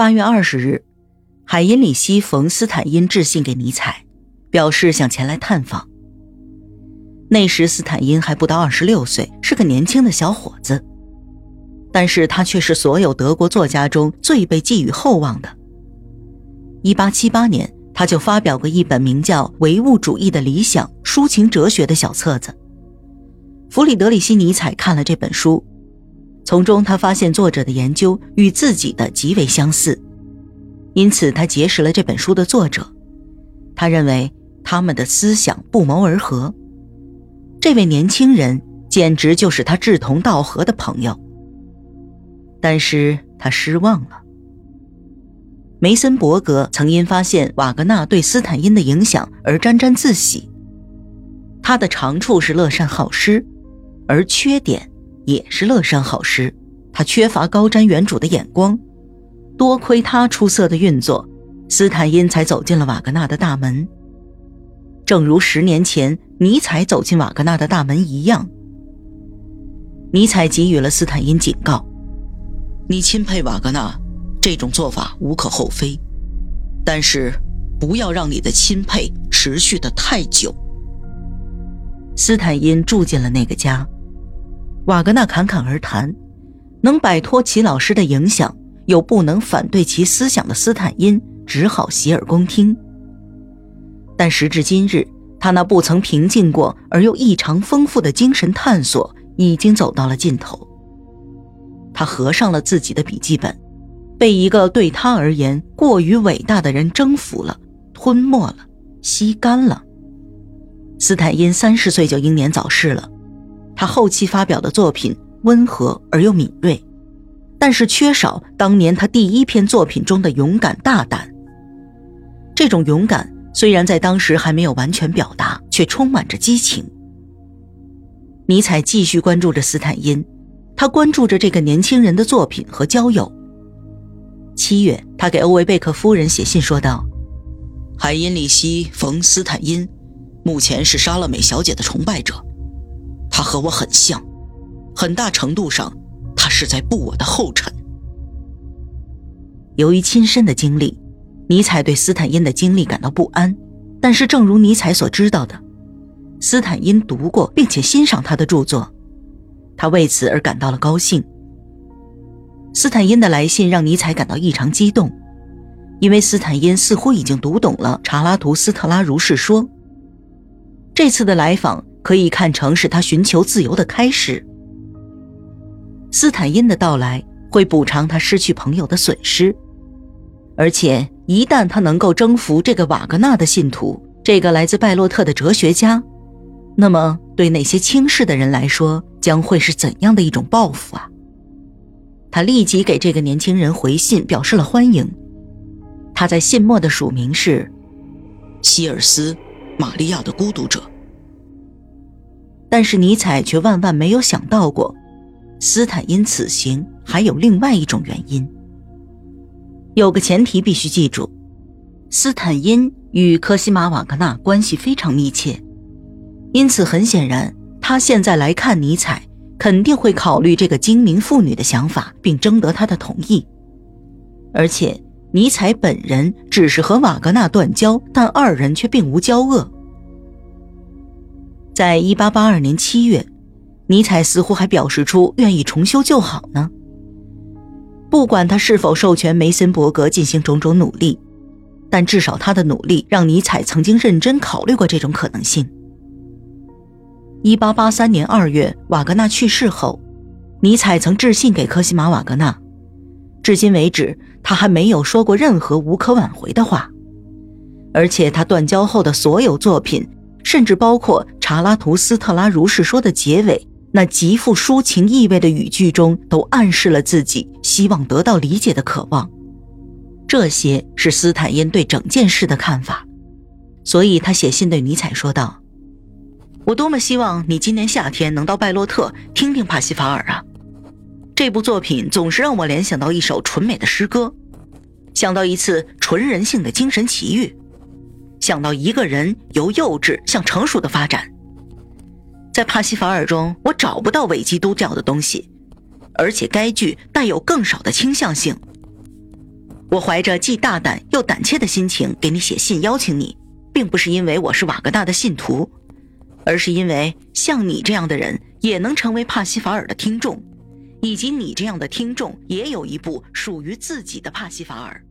八月二十日，海因里希·冯·斯坦因致信给尼采，表示想前来探访。那时斯坦因还不到二十六岁，是个年轻的小伙子，但是他却是所有德国作家中最被寄予厚望的。一八七八年，他就发表过一本名叫《唯物主义的理想：抒情哲学》的小册子。弗里德里希·尼采看了这本书，从中他发现作者的研究与自己的极为相似，因此他结识了这本书的作者。他认为他们的思想不谋而合。这位年轻人简直就是他志同道合的朋友，但是他失望了。梅森伯格曾因发现瓦格纳对斯坦因的影响而沾沾自喜，他的长处是乐善好施。而缺点也是乐山好施，他缺乏高瞻远瞩的眼光，多亏他出色的运作，斯坦因才走进了瓦格纳的大门。正如十年前尼采走进瓦格纳的大门一样，尼采给予了斯坦因警告：“你钦佩瓦格纳，这种做法无可厚非，但是不要让你的钦佩持续的太久。”斯坦因住进了那个家。瓦格纳侃侃而谈，能摆脱齐老师的影响，又不能反对其思想的斯坦因只好洗耳恭听。但时至今日，他那不曾平静过而又异常丰富的精神探索已经走到了尽头。他合上了自己的笔记本，被一个对他而言过于伟大的人征服了、吞没了、吸干了。斯坦因三十岁就英年早逝了。他后期发表的作品温和而又敏锐，但是缺少当年他第一篇作品中的勇敢大胆。这种勇敢虽然在当时还没有完全表达，却充满着激情。尼采继续关注着斯坦因，他关注着这个年轻人的作品和交友。七月，他给欧维贝克夫人写信说道：“海因里希·冯·斯坦因，目前是莎乐美小姐的崇拜者。”他和我很像，很大程度上，他是在步我的后尘。由于亲身的经历，尼采对斯坦因的经历感到不安。但是，正如尼采所知道的，斯坦因读过并且欣赏他的著作，他为此而感到了高兴。斯坦因的来信让尼采感到异常激动，因为斯坦因似乎已经读懂了查拉图斯特拉如是说。这次的来访。可以看成是他寻求自由的开始。斯坦因的到来会补偿他失去朋友的损失，而且一旦他能够征服这个瓦格纳的信徒，这个来自拜洛特的哲学家，那么对那些轻视的人来说，将会是怎样的一种报复啊！他立即给这个年轻人回信，表示了欢迎。他在信末的署名是希尔斯·玛利亚的孤独者。但是尼采却万万没有想到过，斯坦因此行还有另外一种原因。有个前提必须记住：斯坦因与科西玛·瓦格纳关系非常密切，因此很显然，他现在来看尼采，肯定会考虑这个精明妇女的想法，并征得他的同意。而且，尼采本人只是和瓦格纳断交，但二人却并无交恶。在一八八二年七月，尼采似乎还表示出愿意重修旧好呢。不管他是否授权梅森伯格进行种种努力，但至少他的努力让尼采曾经认真考虑过这种可能性。一八八三年二月，瓦格纳去世后，尼采曾致信给科西玛·瓦格纳，至今为止他还没有说过任何无可挽回的话，而且他断交后的所有作品。甚至包括查拉图斯特拉如是说的结尾那极富抒情意味的语句中，都暗示了自己希望得到理解的渴望。这些是斯坦因对整件事的看法，所以他写信对尼采说道：“我多么希望你今年夏天能到拜洛特听听帕西法尔啊！这部作品总是让我联想到一首纯美的诗歌，想到一次纯人性的精神奇遇。”想到一个人由幼稚向成熟的发展，在帕西法尔中，我找不到伪基督教的东西，而且该剧带有更少的倾向性。我怀着既大胆又胆怯的心情给你写信邀请你，并不是因为我是瓦格纳的信徒，而是因为像你这样的人也能成为帕西法尔的听众，以及你这样的听众也有一部属于自己的帕西法尔。